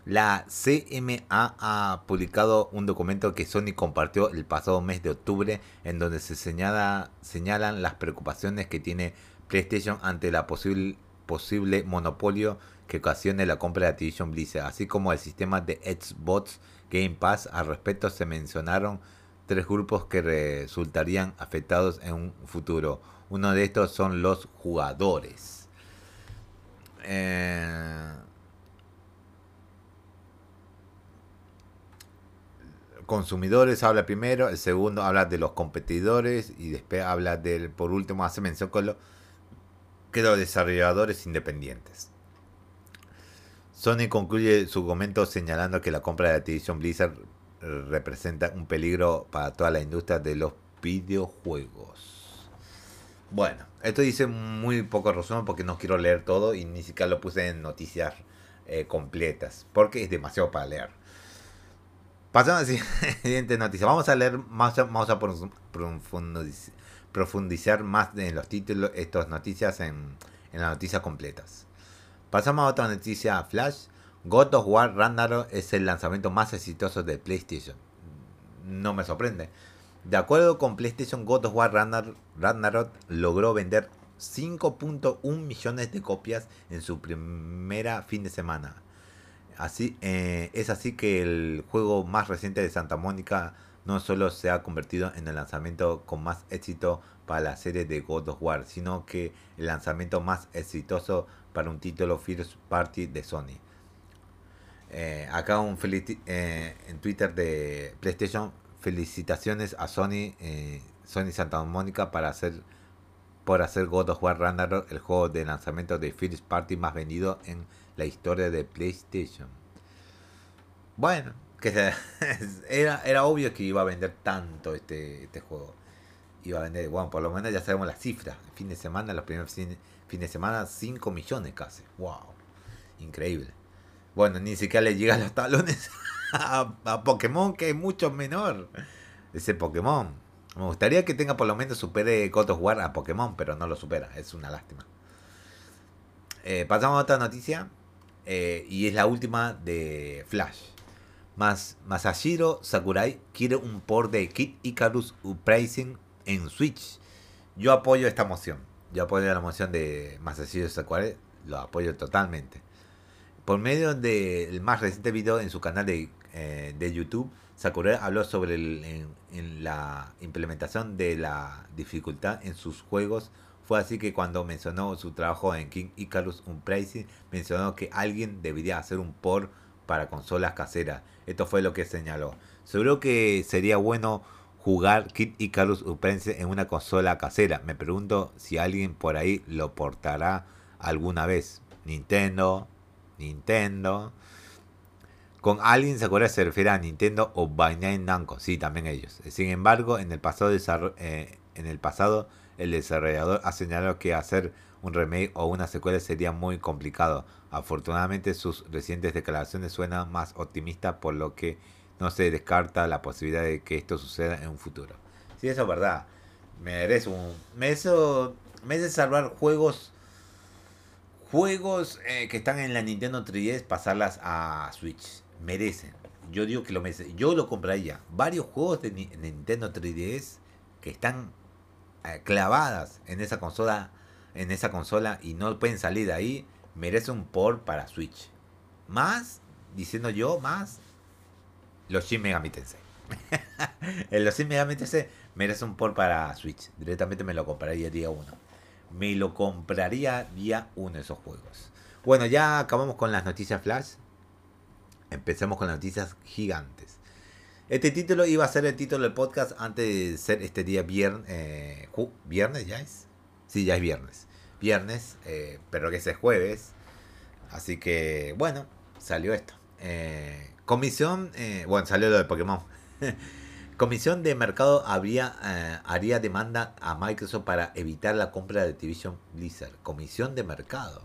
A: La CMA ha publicado un documento que Sony compartió el pasado mes de octubre en donde se señala, señalan las preocupaciones que tiene PlayStation ante la posible, posible monopolio que ocasione la compra de Activision Blizzard, así como el sistema de Xbox Game Pass. Al respecto se mencionaron tres grupos que resultarían afectados en un futuro. Uno de estos son los jugadores. Eh, consumidores habla primero, el segundo habla de los competidores y después habla del, por último hace mención con lo, que los desarrolladores independientes. Sony concluye su comento señalando que la compra de Activision Blizzard representa un peligro para toda la industria de los videojuegos. Bueno, esto dice muy poco resumen porque no quiero leer todo y ni siquiera lo puse en noticias eh, completas porque es demasiado para leer. Pasamos a la <laughs> siguiente noticia. Vamos a leer más, vamos a profundizar más en los títulos, estas noticias en, en las noticias completas. Pasamos a otra noticia flash. God of War Ragnarok es el lanzamiento más exitoso de PlayStation. No me sorprende. De acuerdo con PlayStation, God of War Ragnarok logró vender 5.1 millones de copias en su primera fin de semana. Así, eh, es así que el juego más reciente de Santa Mónica no solo se ha convertido en el lanzamiento con más éxito para la serie de God of War, sino que el lanzamiento más exitoso para un título First Party de Sony. Eh, acá un eh, en Twitter de PlayStation, felicitaciones a Sony, eh, Sony Santa Mónica para hacer por hacer God of War Ragnarok el juego de lanzamiento de First Party más vendido en la historia de PlayStation. Bueno, que <laughs> era, era obvio que iba a vender tanto este, este juego. Iba a vender, bueno, por lo menos ya sabemos las cifras. Fin de semana, los primeros fines fin de semana, 5 millones casi. ¡Wow! Increíble. Bueno, ni siquiera le llegan los talones <laughs> a, Pokémon, que es mucho menor. Ese Pokémon. Me gustaría que tenga por lo menos supere of War a Pokémon, pero no lo supera. Es una lástima. Eh, pasamos a otra noticia. Eh, y es la última de Flash. Mas, Masashiro Sakurai quiere un port de Kid Icarus Uprising en Switch. Yo apoyo esta moción. Yo apoyo la moción de Masashiro Sakurai lo apoyo totalmente. Por medio del más reciente video en su canal de, eh, de YouTube, Sakurai habló sobre la implementación de la dificultad en sus juegos. Fue así que cuando mencionó su trabajo en King Icarus Pricing, mencionó que alguien debería hacer un port para consolas caseras. Esto fue lo que señaló. Seguro que sería bueno jugar Kid Icarus Uprense en una consola casera. Me pregunto si alguien por ahí lo portará alguna vez. Nintendo, Nintendo. Con alguien se acuerda se refiere a Nintendo o Bandai Namco, sí, también ellos. Sin embargo, en el pasado, eh, en el pasado el desarrollador ha señalado que hacer un remake o una secuela sería muy complicado. Afortunadamente sus recientes declaraciones suenan más optimistas por lo que no se descarta la posibilidad de que esto suceda en un futuro. Sí, eso es verdad. Merece un. Me eso. de salvar juegos. Juegos eh, que están en la Nintendo 3DS, pasarlas a Switch. Merecen. Yo digo que lo merecen. Yo lo compraría. Varios juegos de Nintendo 3DS que están eh, clavadas en esa consola. En esa consola y no pueden salir de ahí. Merece un port para Switch. Más, diciendo yo, más los Shin Megami Tensei. <laughs> los Shin Megami Tensei merece un port para Switch. Directamente me lo compraría día 1. Me lo compraría día 1 esos juegos. Bueno, ya acabamos con las noticias flash. Empecemos con las noticias gigantes. Este título iba a ser el título del podcast antes de ser este día viernes. Eh, ¿Viernes ya es? Sí, ya es viernes. Viernes, eh, pero que es jueves. Así que, bueno, salió esto. Eh, Comisión, bueno, salió lo de Pokémon. <laughs> Comisión de Mercado habría, eh, haría demanda a Microsoft para evitar la compra de Activision Blizzard. Comisión de Mercado.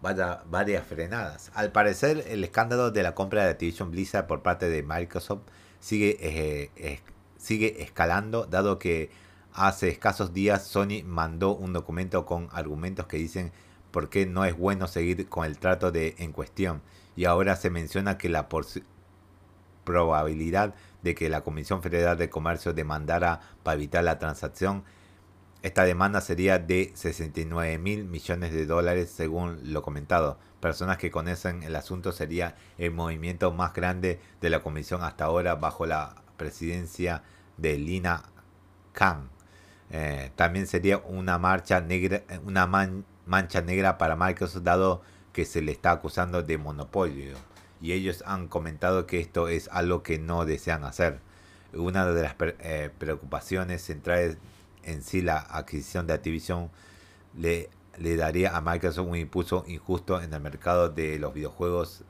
A: Vaya, varias frenadas. Al parecer, el escándalo de la compra de Activision Blizzard por parte de Microsoft sigue, sigue escalando, dado que hace escasos días Sony mandó un documento con argumentos que dicen por qué no es bueno seguir con el trato de, en cuestión y ahora se menciona que la probabilidad de que la Comisión Federal de Comercio demandara para evitar la transacción, esta demanda sería de 69 mil millones de dólares según lo comentado. Personas que conocen el asunto sería el movimiento más grande de la Comisión hasta ahora bajo la presidencia de Lina Khan. Eh, también sería una marcha negra, una mancha negra para Microsoft dado que se le está acusando de monopolio y ellos han comentado que esto es algo que no desean hacer. Una de las eh, preocupaciones centrales en sí la adquisición de Activision le, le daría a Microsoft un impulso injusto en el mercado de los videojuegos.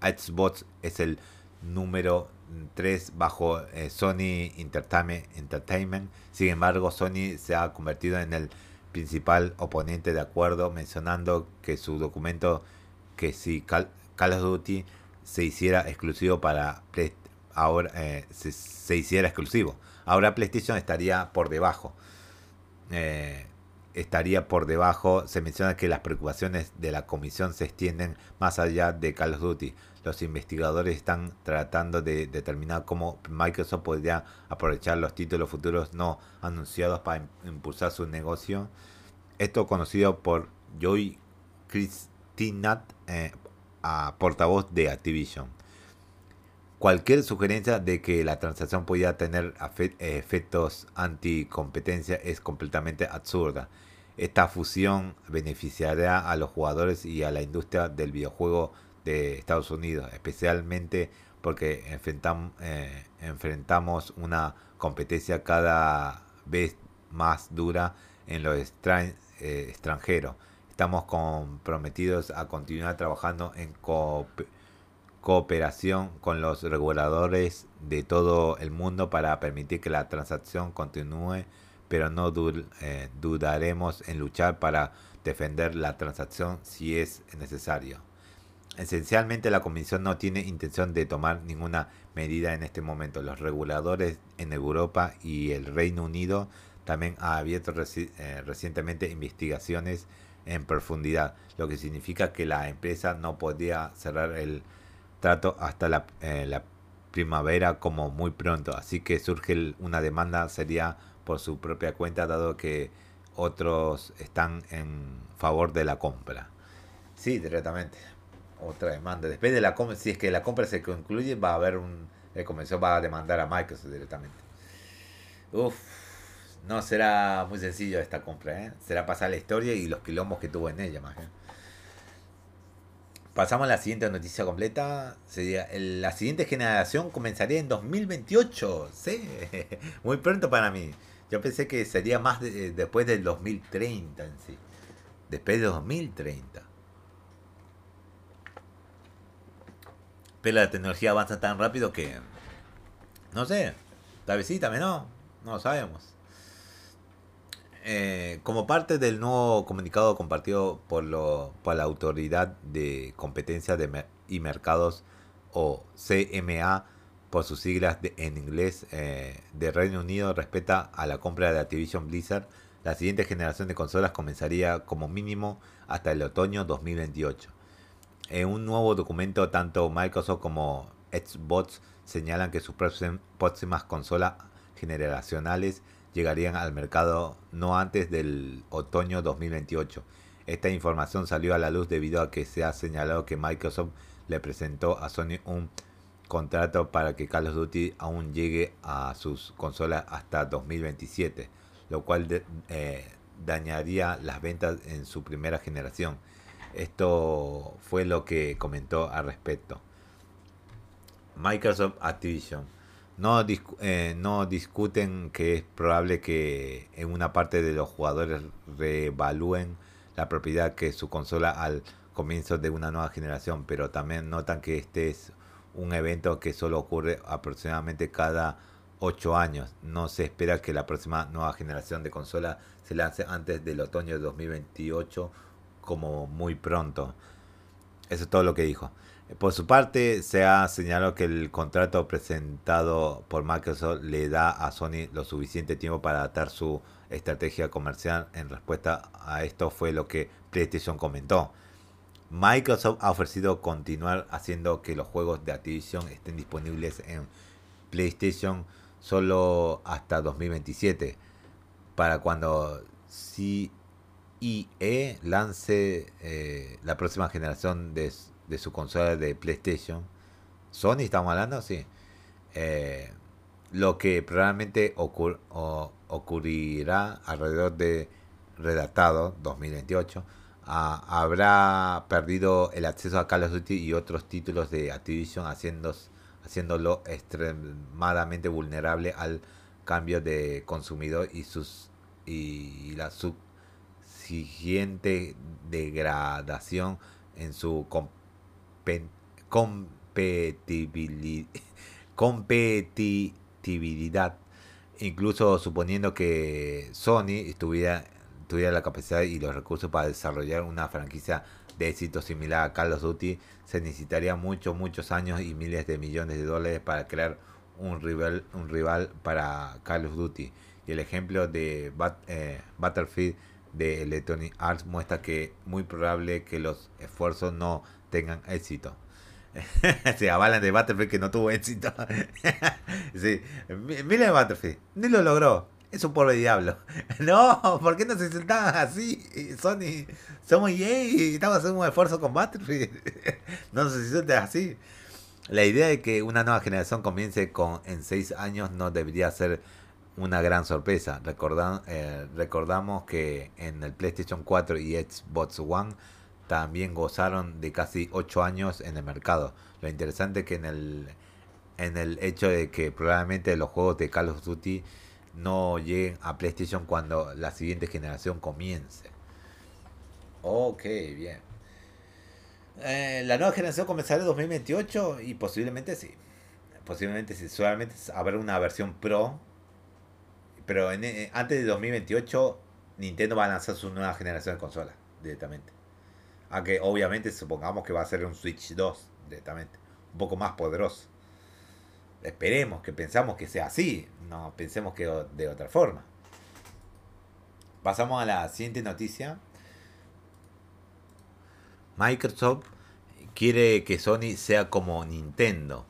A: Xbox es el número 3 bajo eh, Sony Entertainment, Entertainment. Sin embargo, Sony se ha convertido en el principal oponente de acuerdo, mencionando que su documento que si Call, of Duty se hiciera exclusivo para ahora eh, se, hiciera exclusivo. Ahora PlayStation estaría por debajo. Eh, estaría por debajo. Se menciona que las preocupaciones de la comisión se extienden más allá de Call of Duty. Los investigadores están tratando de determinar cómo Microsoft podría aprovechar los títulos futuros no anunciados para impulsar su negocio. Esto conocido por Joy Christinat, eh, portavoz de Activision. Cualquier sugerencia de que la transacción pudiera tener efectos anticompetencia es completamente absurda. Esta fusión beneficiará a los jugadores y a la industria del videojuego de Estados Unidos, especialmente porque eh, enfrentamos una competencia cada vez más dura en lo eh, extranjero. Estamos comprometidos a continuar trabajando en cooperación con los reguladores de todo el mundo para permitir que la transacción continúe, pero no eh, dudaremos en luchar para defender la transacción si es necesario. Esencialmente la Comisión no tiene intención de tomar ninguna medida en este momento. Los reguladores en Europa y el Reino Unido también han abierto eh, recientemente investigaciones en profundidad, lo que significa que la empresa no podía cerrar el trato hasta la, eh, la primavera como muy pronto. Así que surge una demanda sería por su propia cuenta, dado que otros están en favor de la compra. Sí, directamente. Otra demanda. Después de la compra, si es que la compra se concluye, va a haber un... El comercio va a demandar a Microsoft directamente. Uf, no será muy sencillo esta compra, ¿eh? Será pasar la historia y los quilombos que tuvo en ella, más. Pasamos a la siguiente noticia completa. Sería la siguiente generación comenzaría en 2028. Sí, <laughs> muy pronto para mí. Yo pensé que sería más después del 2030 en sí. Después de 2030. Pero la tecnología avanza tan rápido que... No sé. Tal vez sí, también no. No lo sabemos. Eh, como parte del nuevo comunicado compartido por, la Autoridad de Competencia de y Mercados o CMA por sus siglas en inglés eh, de Reino Unido respecto a la compra de Activision Blizzard, la siguiente generación de consolas comenzaría como mínimo hasta el otoño 2028. En un nuevo documento, tanto Microsoft como Xbox señalan que sus próximas consolas generacionales llegarían al mercado no antes del otoño 2028. Esta información salió a la luz debido a que se ha señalado que Microsoft le presentó a Sony un contrato para que Call of Duty aún llegue a sus consolas hasta 2027, lo cual eh, dañaría las ventas en su primera generación. Esto fue lo que comentó al respecto. Microsoft Activision no, eh, no discuten que es probable que en una parte de los jugadores reevalúen la propiedad que su consola al comienzo de una nueva generación, pero también notan que este es un evento que solo ocurre aproximadamente cada 8 años. No se espera que la próxima nueva generación de consola se lance antes del otoño de 2028 como muy pronto. Eso es todo lo que dijo. Por su parte, se ha señalado que el contrato presentado por Microsoft le da a Sony lo suficiente tiempo para adaptar su estrategia comercial. En respuesta a esto fue lo que PlayStation comentó. Microsoft ha ofrecido continuar haciendo que los juegos de Activision estén disponibles en PlayStation solo hasta 2027. Para cuando CIE lance eh, la próxima generación de de su consola de PlayStation. Sony, estamos hablando, sí. Eh, lo que probablemente ocurrirá alrededor de redactado 2028 ah, habrá perdido el acceso a Call of Duty y otros títulos de Activision haciendo, haciéndolo extremadamente vulnerable al cambio de consumidor y sus y la subsiguiente degradación en su competitividad, incluso suponiendo que Sony tuviera, tuviera la capacidad y los recursos para desarrollar una franquicia de éxito similar a Call of Duty, se necesitaría muchos, muchos años y miles de millones de dólares para crear un rival, un rival para Call of Duty. Y el ejemplo de eh, Battlefield de Electronic Arts muestra que muy probable que los esfuerzos no tengan éxito. <laughs> Se avalan de Battlefield que no tuvo éxito. <laughs> sí. Mira ni lo logró. Es un pobre diablo. <laughs> No, ¿por qué no se insultaban así? Sony, somos EA estamos haciendo un esfuerzo con Battlefield. no se insulten así. La idea de que una nueva generación comience con en seis años no debería ser una gran sorpresa. Recordan, eh, recordamos que en el PlayStation 4 y Xbox One también gozaron de casi 8 años en el mercado. Lo interesante que en el, en el hecho de que probablemente los juegos de Call of Duty no lleguen a PlayStation cuando la siguiente generación comience. Ok, bien. Eh, la nueva generación comenzará en 2028 y posiblemente sí. Posiblemente sí. Solamente habrá una versión Pro. Pero eh, antes de 2028 Nintendo va a lanzar su nueva generación de consolas directamente. Aunque obviamente supongamos que va a ser un Switch 2 directamente. Un poco más poderoso. Esperemos que pensamos que sea así. No pensemos que de otra forma. Pasamos a la siguiente noticia. Microsoft quiere que Sony sea como Nintendo.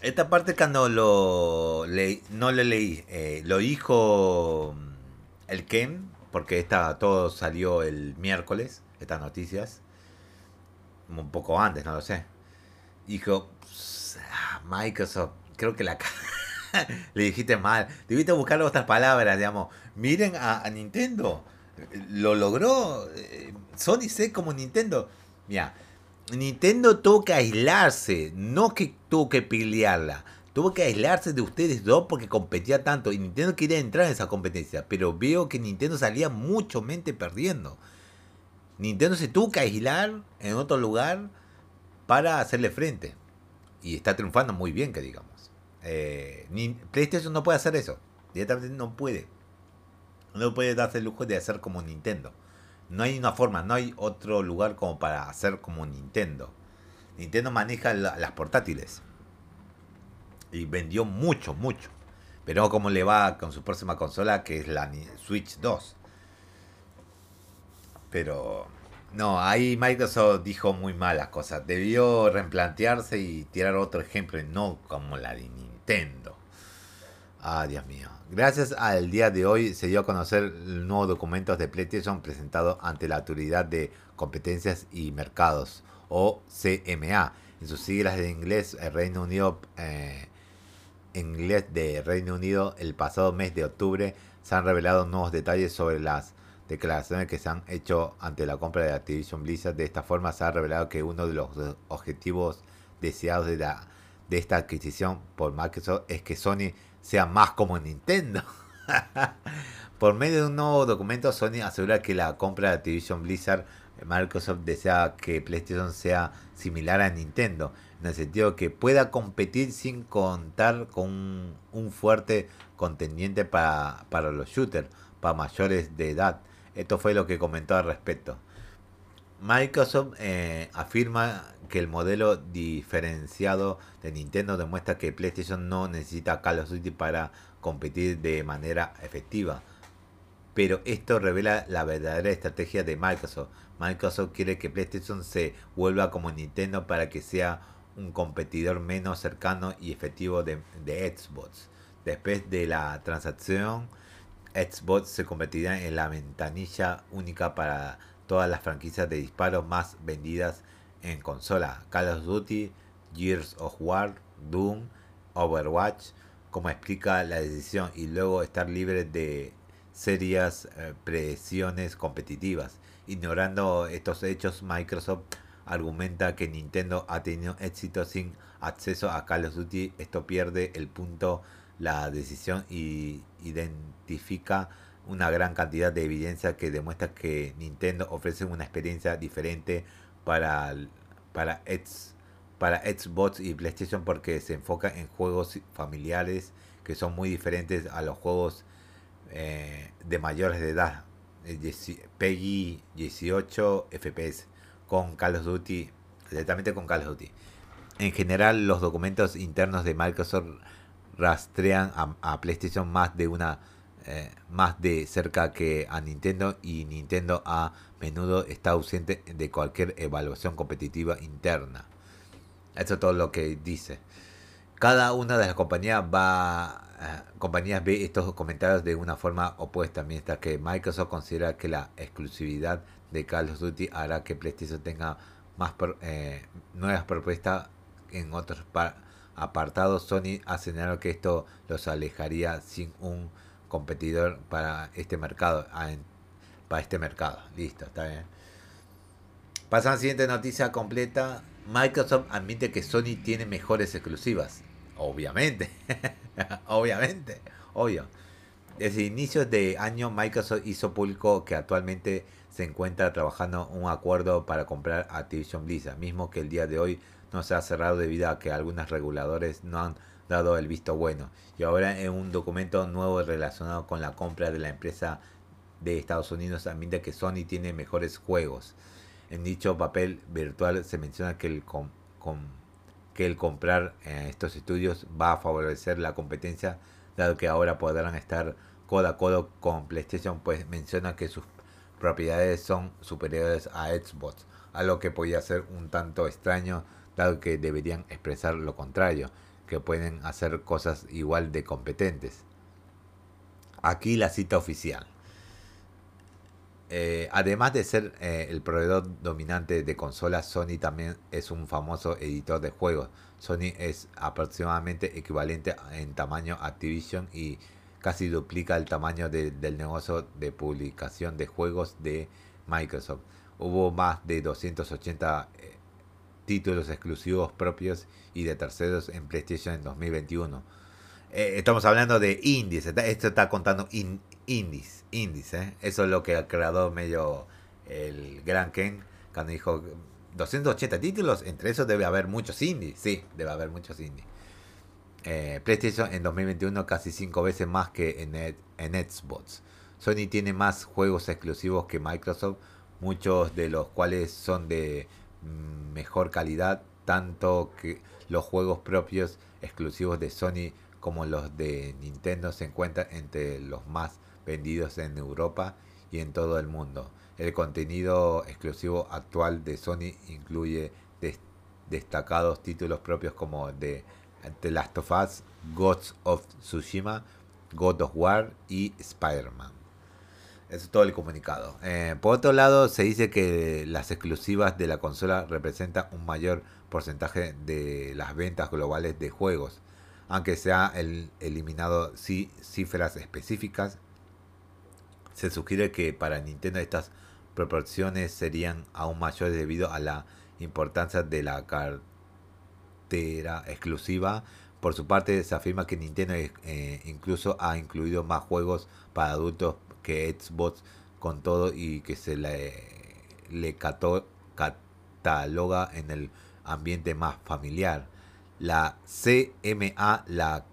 A: Esta parte cuando lo leí, no lo leí, eh, lo dijo el Ken, porque esta, todo salió el miércoles, estas noticias, un poco antes, no lo sé. Dijo, ah, Microsoft, creo que la <laughs> le dijiste mal, debiste buscar otras palabras, digamos, miren a, Nintendo, lo logró, eh, Sony sé como Nintendo, mira, Nintendo tuvo que aislarse, no que tuvo que pelearla. Tuvo que aislarse de ustedes dos porque competía tanto. Y Nintendo quería entrar en esa competencia. Pero veo que Nintendo salía mucho mente perdiendo. Nintendo se tuvo que aislar en otro lugar para hacerle frente. Y está triunfando muy bien, que digamos. Eh, PlayStation no puede hacer eso. Directamente no puede. No puede darse el lujo de hacer como Nintendo. No hay una forma, no hay otro lugar como para hacer como Nintendo. Nintendo maneja las portátiles. Y vendió mucho, mucho. Pero como le va con su próxima consola, que es la Switch 2. Pero no, ahí Microsoft dijo muy malas cosas. Debió replantearse y tirar otro ejemplo, no como la de Nintendo. Ah, Dios mío. Gracias al día de hoy se dio a conocer el nuevo documento de PlayStation presentado ante la Autoridad de Competencias y Mercados, o CMA, en sus siglas de inglés, el Reino Unido, eh, inglés de Reino Unido, el pasado mes de octubre se han revelado nuevos detalles sobre las declaraciones que se han hecho ante la compra de Activision Blizzard. De esta forma se ha revelado que uno de los objetivos deseados de, la, de esta adquisición por Microsoft es que Sony sea más como Nintendo. <laughs> Por medio de un nuevo documento, Sony asegura que la compra de Activision Blizzard, Microsoft desea que PlayStation sea similar a Nintendo, en el sentido que pueda competir sin contar con un, fuerte contendiente para, para los shooters, para mayores de edad. Esto fue lo que comentó al respecto. Microsoft eh, afirma que el modelo diferenciado de Nintendo demuestra que PlayStation no necesita Call of Duty para competir de manera efectiva. Pero esto revela la verdadera estrategia de Microsoft. Microsoft quiere que PlayStation se vuelva como Nintendo para que sea un competidor menos cercano y efectivo de, de Xbox. Después de la transacción, Xbox se convertirá en la ventanilla única para todas las franquicias de disparos más vendidas en consola. Call of Duty, Gears of War, Doom, Overwatch, como explica la decisión, y luego estar libre de serias eh, presiones competitivas. Ignorando estos hechos, Microsoft argumenta que Nintendo ha tenido éxito sin acceso a Call of Duty. Esto pierde el punto la decisión y identifica una gran cantidad de evidencia que demuestra que Nintendo ofrece una experiencia diferente para, para, para Xbox y PlayStation porque se enfoca en juegos familiares que son muy diferentes a los juegos eh, de mayores de edad. PEGI 18 FPS con Call of Duty, directamente con Call of Duty. En general, los documentos internos de Microsoft rastrean a PlayStation más de una eh, más de cerca que a Nintendo y Nintendo a menudo está ausente de cualquier evaluación competitiva interna. Eso es todo lo que dice. Cada una de las compañías va eh, compañías ve estos comentarios de una forma opuesta, mientras que Microsoft considera que la exclusividad de Call of Duty hará que PlayStation tenga más eh, nuevas propuestas en otros apartados. Sony ha señalado que esto los alejaría sin un competidor para este mercado. Ah, para este mercado. Listo, está bien. Pasamos a la siguiente noticia completa. Microsoft admite que Sony tiene mejores exclusivas. Obviamente. <laughs> Obviamente. Obvio. Desde inicios de año, Microsoft hizo público que actualmente se encuentra trabajando un acuerdo para comprar Activision Blizzard, mismo que el día de hoy no se ha cerrado debido a que algunos reguladores no han dado el visto bueno. Y ahora en un documento nuevo relacionado con la compra de la empresa de Estados Unidos admite que Sony tiene mejores juegos. En dicho papel virtual se menciona que el, que el comprar eh, estos estudios va a favorecer la competencia, dado que ahora podrán estar codo a codo con PlayStation, pues menciona que sus propiedades son superiores a Xbox, algo que podría ser un tanto extraño, dado que deberían expresar lo contrario que pueden hacer cosas igual de competentes. Aquí la cita oficial. Eh, además de ser eh, el proveedor dominante de consolas, Sony también es un famoso editor de juegos. Sony es aproximadamente equivalente en tamaño a Activision y casi duplica el tamaño del negocio de publicación de juegos de Microsoft. Hubo más de 280 eh, títulos exclusivos propios y de terceros en PlayStation en 2021. estamos hablando de indies, esto está contando indies, indies, ¿eh? Eso es lo que ha creado medio el Gran Ken cuando dijo 280 títulos, entre esos debe haber muchos indies, sí, debe haber muchos indies. Eh, PlayStation en 2021 casi 5 veces más que en, en Xbox. Sony tiene más juegos exclusivos que Microsoft, muchos de los cuales son de mejor calidad, tanto que los juegos propios exclusivos de Sony como los de Nintendo se encuentran entre los más vendidos en Europa y en todo el mundo. El contenido exclusivo actual de Sony incluye destacados títulos propios como The, The Last of Us, Gods of Tsushima, God of War y Spider-Man. Es todo el comunicado. Eh, por otro lado, se dice que las exclusivas de la consola representan un mayor porcentaje de las ventas globales de juegos, aunque se ha eliminado cifras específicas se sugiere que para Nintendo estas proporciones serían aún mayores debido a la importancia de la cartera exclusiva. Por su parte, se afirma que Nintendo eh, incluso ha incluido más juegos para adultos que Xbox con todo y que se le, cataloga en el ambiente más familiar. La CMA la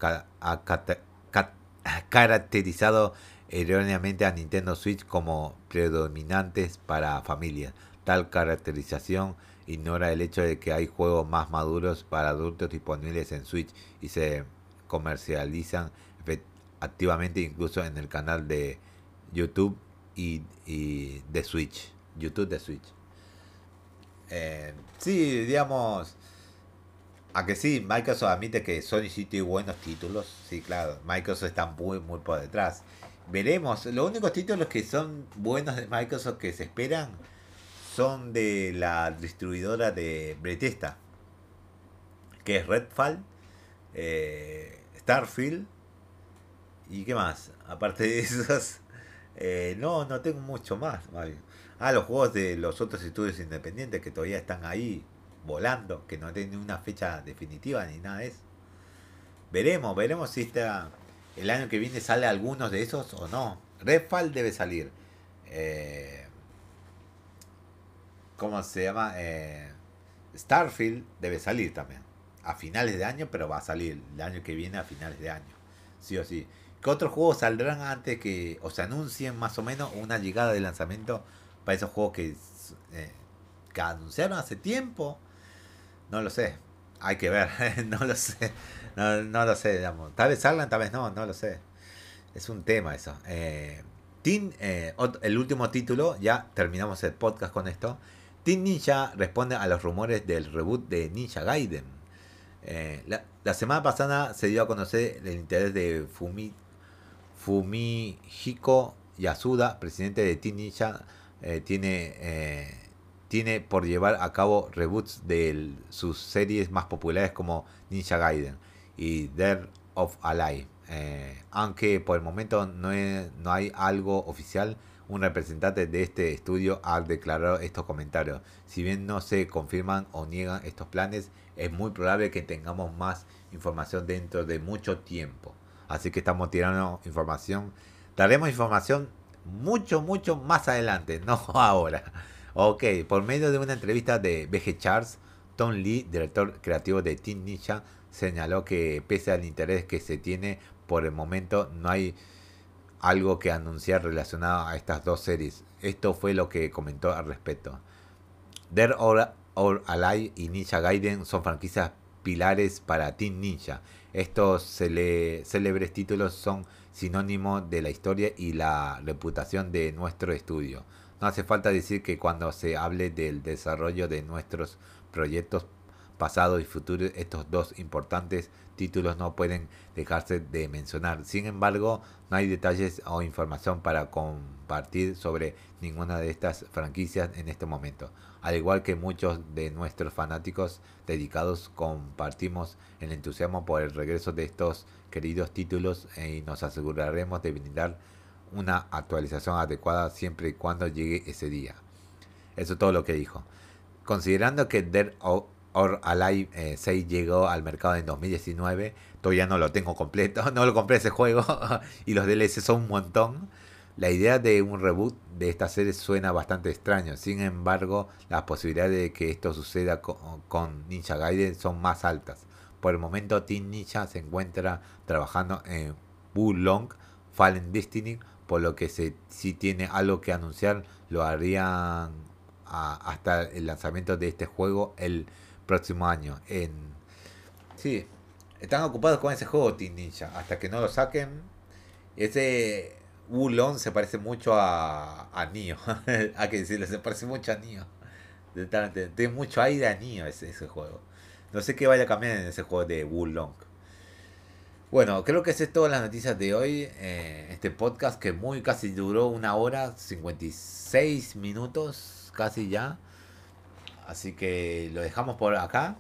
A: ha caracterizado erróneamente a Nintendo Switch como predominantes para familias. Tal caracterización ignora el hecho de que hay juegos más maduros para adultos disponibles en Switch y se comercializan activamente incluso en el canal de YouTube y, de Switch. YouTube de Switch. Eh, sí, digamos... A que sí, Microsoft admite que Sony sí tiene buenos títulos. Sí, claro, Microsoft está muy, muy por detrás. Veremos. Los únicos títulos que son buenos de Microsoft que se esperan son de la distribuidora de Bethesda, que es Redfall, eh, Starfield y qué más. Aparte de <laughs> esos, eh, no, no tengo mucho más. Ah, los juegos de los otros estudios independientes que todavía están ahí volando, que no tienen una fecha definitiva ni nada de eso. Veremos, veremos si está el año que viene sale algunos de esos o no. Redfall debe salir. Eh, ¿Cómo se llama? Eh, Starfield debe salir también. A finales de año, pero va a salir el año que viene a finales de año. Sí o sí. ¿Qué otros juegos saldrán antes que o se anuncien más o menos una llegada de lanzamiento para esos juegos que, eh, que anunciaron hace tiempo? No lo sé. Hay que ver. <laughs> no lo sé. No, no lo sé, digamos. Tal vez salgan, tal vez no, no lo sé. Es un tema eso. Eh, eh el último título, ya terminamos el podcast con esto. Team Ninja responde a los rumores del reboot de Ninja Gaiden. Eh, la, semana pasada se dio a conocer el interés de Fumi, Fumihiko Yasuda, presidente de Team Ninja. Eh, tiene, tiene por llevar a cabo reboots de sus series más populares como Ninja Gaiden y Dead of Alive. Eh, aunque por el momento no, no hay algo oficial, un representante de este estudio ha declarado estos comentarios. Si bien no se confirman o niegan estos planes, es muy probable que tengamos más información dentro de mucho tiempo. Así que estamos tirando información. Daremos información mucho, mucho más adelante, <laughs> no ahora. Ok, por medio de una entrevista de BG Charles, Tom Lee, director creativo de Team Ninja, señaló que pese al interés que se tiene por el momento, no hay algo que anunciar relacionado a estas dos series. Esto fue lo que comentó al respecto. Dead or, Alive y Ninja Gaiden son franquicias pilares para Team Ninja. Estos célebres títulos son sinónimo de la historia y la reputación de nuestro estudio. No hace falta decir que cuando se hable del desarrollo de nuestros proyectos pasado y futuro, estos dos importantes títulos no pueden dejarse de mencionar. Sin embargo, no hay detalles o información para compartir sobre ninguna de estas franquicias en este momento. Al igual que muchos de nuestros fanáticos dedicados, compartimos el entusiasmo por el regreso de estos queridos títulos y nos aseguraremos de brindar una actualización adecuada siempre y cuando llegue ese día. Eso es todo lo que dijo. Considerando que Dead or Alive 6 eh, llegó al mercado en 2019, todavía no lo tengo completo, <laughs> no lo compré ese juego <laughs> y los DLC son un montón. La idea de un reboot de esta serie suena bastante extraño, sin embargo las posibilidades de que esto suceda con, Ninja Gaiden son más altas. Por el momento Team Ninja se encuentra trabajando en Long Fallen Destiny, por lo que si tiene algo que anunciar lo harían hasta el lanzamiento de este juego próximo año. En... Sí, están ocupados con ese juego Team Ninja. Hasta que no lo saquen. Ese Wulong se parece mucho a, a Nio. <laughs> Hay que decirle, se parece mucho a Nio. Tiene mucho aire a Nio ese, ese juego. No sé qué vaya a cambiar en ese juego de Wulong. Bueno, creo que esa es todas las noticias de hoy. Eh, este podcast que muy casi duró una hora, 56 minutos, casi ya. Así que lo dejamos por acá.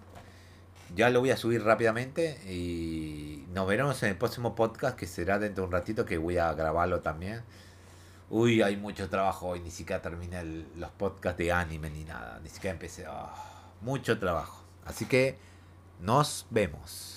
A: Ya lo voy a subir rápidamente y nos veremos en el próximo podcast que será dentro de un ratito que voy a grabarlo también. Uy, hay mucho trabajo hoy, ni siquiera terminé los podcasts de anime ni nada, ni siquiera empecé. Ah, mucho trabajo. Así que nos vemos.